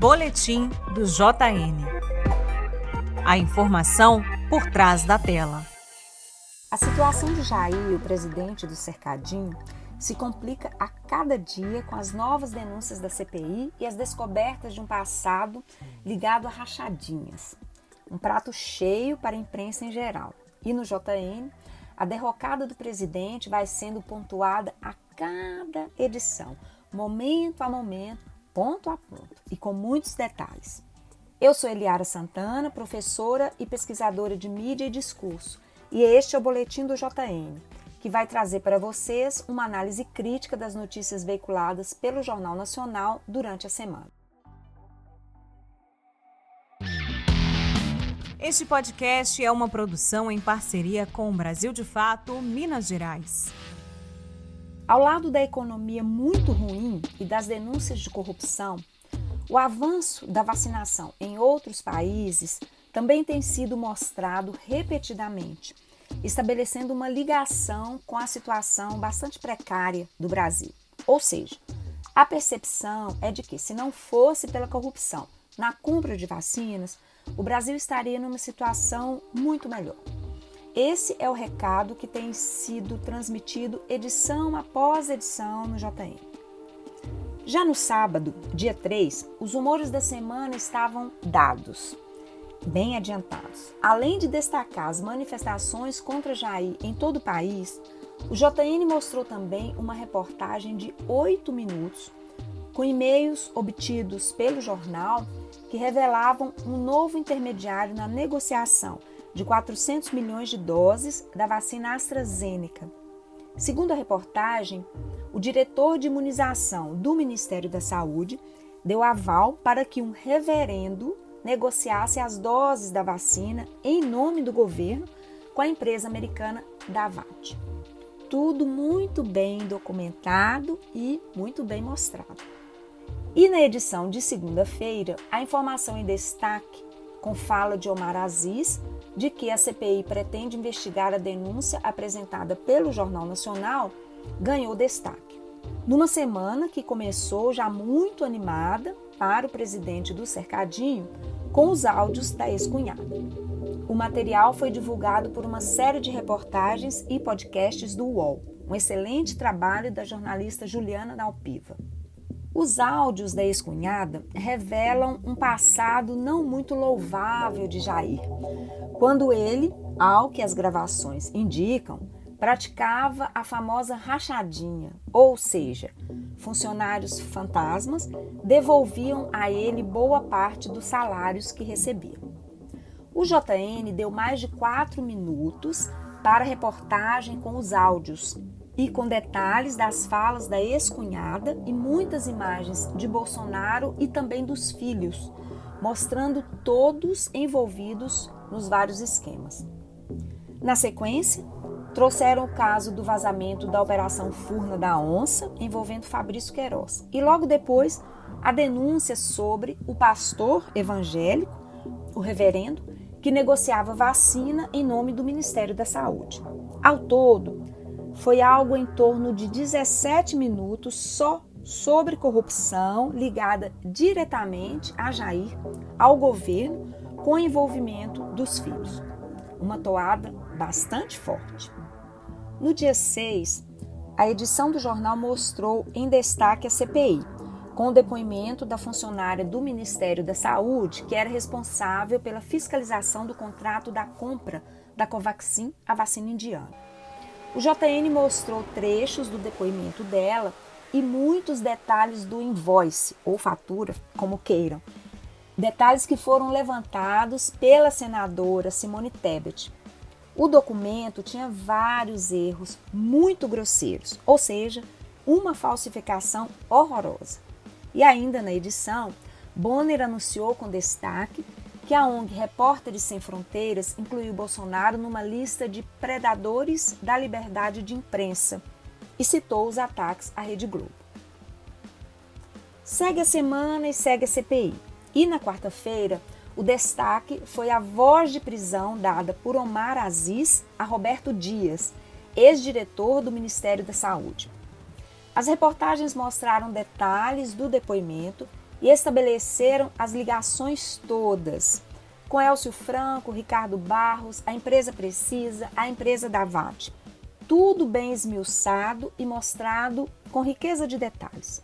Boletim do JN. A informação por trás da tela. A situação de Jair, o presidente do Cercadinho, se complica a cada dia com as novas denúncias da CPI e as descobertas de um passado ligado a rachadinhas. Um prato cheio para a imprensa em geral. E no JN, a derrocada do presidente vai sendo pontuada a cada edição, momento a momento, ponto a ponto e com muitos detalhes. Eu sou Eliara Santana, professora e pesquisadora de mídia e discurso, e este é o Boletim do JN, que vai trazer para vocês uma análise crítica das notícias veiculadas pelo Jornal Nacional durante a semana. Este podcast é uma produção em parceria com o Brasil de Fato, Minas Gerais. Ao lado da economia muito ruim e das denúncias de corrupção, o avanço da vacinação em outros países também tem sido mostrado repetidamente, estabelecendo uma ligação com a situação bastante precária do Brasil. Ou seja, a percepção é de que, se não fosse pela corrupção na compra de vacinas, o Brasil estaria numa situação muito melhor. Esse é o recado que tem sido transmitido edição após edição no JN. Já no sábado, dia 3, os humores da semana estavam dados, bem adiantados. Além de destacar as manifestações contra Jair em todo o país, o JN mostrou também uma reportagem de oito minutos com e-mails obtidos pelo jornal que revelavam um novo intermediário na negociação de 400 milhões de doses da vacina AstraZeneca. Segundo a reportagem, o diretor de imunização do Ministério da Saúde deu aval para que um reverendo negociasse as doses da vacina em nome do governo com a empresa americana Davat. Tudo muito bem documentado e muito bem mostrado. E na edição de segunda-feira, a informação em destaque, com fala de Omar Aziz, de que a CPI pretende investigar a denúncia apresentada pelo Jornal Nacional, ganhou destaque. Numa semana que começou já muito animada para o presidente do Cercadinho, com os áudios da ex-cunhada. O material foi divulgado por uma série de reportagens e podcasts do UOL, um excelente trabalho da jornalista Juliana Dalpiva. Os áudios da ex-cunhada revelam um passado não muito louvável de Jair, quando ele, ao que as gravações indicam, praticava a famosa rachadinha, ou seja, funcionários fantasmas devolviam a ele boa parte dos salários que recebiam. O JN deu mais de quatro minutos para a reportagem com os áudios e com detalhes das falas da ex-cunhada e muitas imagens de Bolsonaro e também dos filhos, mostrando todos envolvidos nos vários esquemas. Na sequência, trouxeram o caso do vazamento da Operação Furna da Onça, envolvendo Fabrício Queiroz, e logo depois a denúncia sobre o pastor evangélico, o reverendo, que negociava vacina em nome do Ministério da Saúde. Ao todo, foi algo em torno de 17 minutos só sobre corrupção ligada diretamente a Jair, ao governo, com envolvimento dos filhos. Uma toada bastante forte. No dia 6, a edição do jornal mostrou em destaque a CPI, com o depoimento da funcionária do Ministério da Saúde, que era responsável pela fiscalização do contrato da compra da Covaxin, a vacina indiana. O JN mostrou trechos do depoimento dela e muitos detalhes do invoice ou fatura, como queiram. Detalhes que foram levantados pela senadora Simone Tebet. O documento tinha vários erros muito grosseiros, ou seja, uma falsificação horrorosa. E ainda na edição, Bonner anunciou com destaque que a ONG Repórteres Sem Fronteiras incluiu Bolsonaro numa lista de predadores da liberdade de imprensa e citou os ataques à Rede Globo. Segue a semana e segue a CPI. E na quarta-feira, o destaque foi a voz de prisão dada por Omar Aziz a Roberto Dias, ex-diretor do Ministério da Saúde. As reportagens mostraram detalhes do depoimento e estabeleceram as ligações todas com Elcio Franco, Ricardo Barros, a empresa Precisa, a empresa Davate. Tudo bem esmiuçado e mostrado com riqueza de detalhes.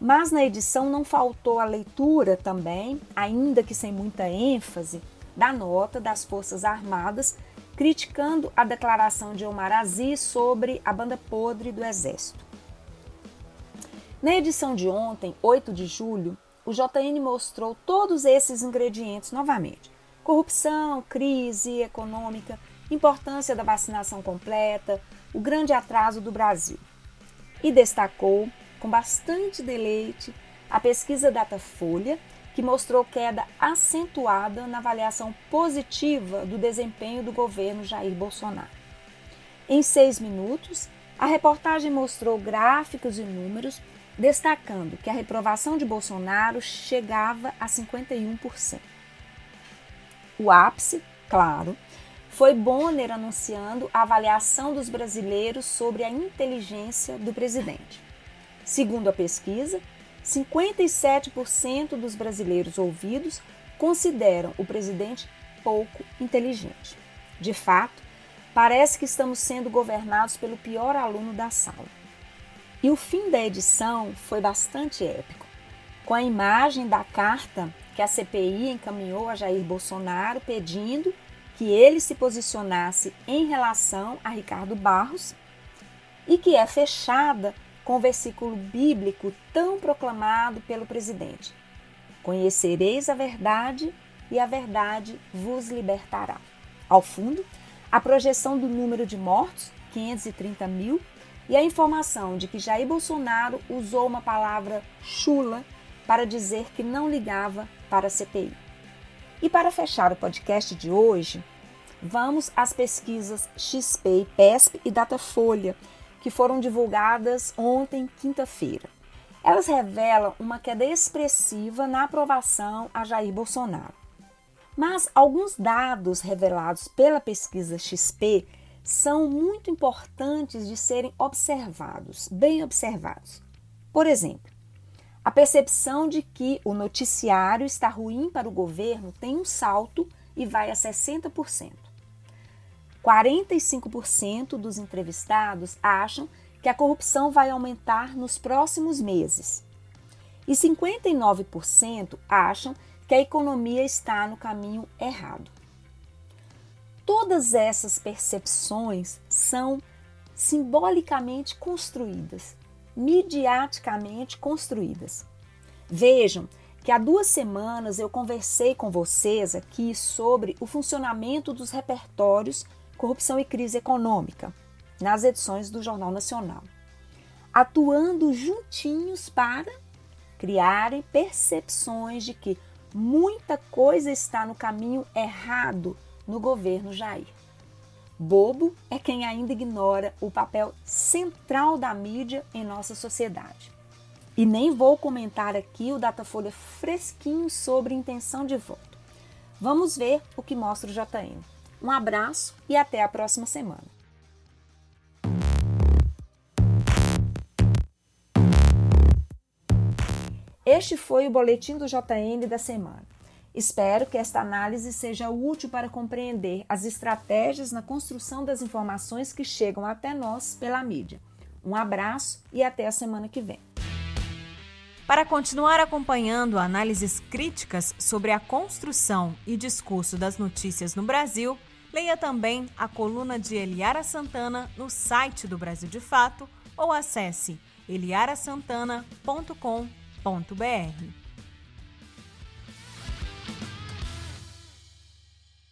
Mas na edição não faltou a leitura também, ainda que sem muita ênfase, da nota das Forças Armadas criticando a declaração de Omar Aziz sobre a banda podre do Exército. Na edição de ontem, 8 de julho, o JN mostrou todos esses ingredientes novamente: corrupção, crise econômica, importância da vacinação completa, o grande atraso do Brasil. E destacou, com bastante deleite, a pesquisa Datafolha, que mostrou queda acentuada na avaliação positiva do desempenho do governo Jair Bolsonaro. Em seis minutos, a reportagem mostrou gráficos e números destacando que a reprovação de Bolsonaro chegava a 51%. O ápice, claro, foi Bonner anunciando a avaliação dos brasileiros sobre a inteligência do presidente. Segundo a pesquisa, 57% dos brasileiros ouvidos consideram o presidente pouco inteligente. De fato, parece que estamos sendo governados pelo pior aluno da sala. E o fim da edição foi bastante épico, com a imagem da carta que a CPI encaminhou a Jair Bolsonaro pedindo que ele se posicionasse em relação a Ricardo Barros e que é fechada com o versículo bíblico tão proclamado pelo presidente: Conhecereis a verdade e a verdade vos libertará. Ao fundo, a projeção do número de mortos, 530 mil, e a informação de que Jair Bolsonaro usou uma palavra chula para dizer que não ligava para a CPI. E para fechar o podcast de hoje, vamos às pesquisas XP, PESP e Datafolha, que foram divulgadas ontem, quinta-feira. Elas revelam uma queda expressiva na aprovação a Jair Bolsonaro. Mas alguns dados revelados pela pesquisa XP são muito importantes de serem observados, bem observados. Por exemplo, a percepção de que o noticiário está ruim para o governo tem um salto e vai a 60%. 45% dos entrevistados acham que a corrupção vai aumentar nos próximos meses. E 59% acham que a economia está no caminho errado. Todas essas percepções são simbolicamente construídas, midiaticamente construídas. Vejam que há duas semanas eu conversei com vocês aqui sobre o funcionamento dos repertórios Corrupção e Crise Econômica, nas edições do Jornal Nacional, atuando juntinhos para criarem percepções de que muita coisa está no caminho errado no governo Jair. Bobo é quem ainda ignora o papel central da mídia em nossa sociedade. E nem vou comentar aqui o Datafolha fresquinho sobre intenção de voto. Vamos ver o que mostra o JN. Um abraço e até a próxima semana. Este foi o boletim do JN da semana. Espero que esta análise seja útil para compreender as estratégias na construção das informações que chegam até nós pela mídia. Um abraço e até a semana que vem. Para continuar acompanhando análises críticas sobre a construção e discurso das notícias no Brasil, leia também a coluna de Eliara Santana no site do Brasil de Fato ou acesse eliarasantana.com.br.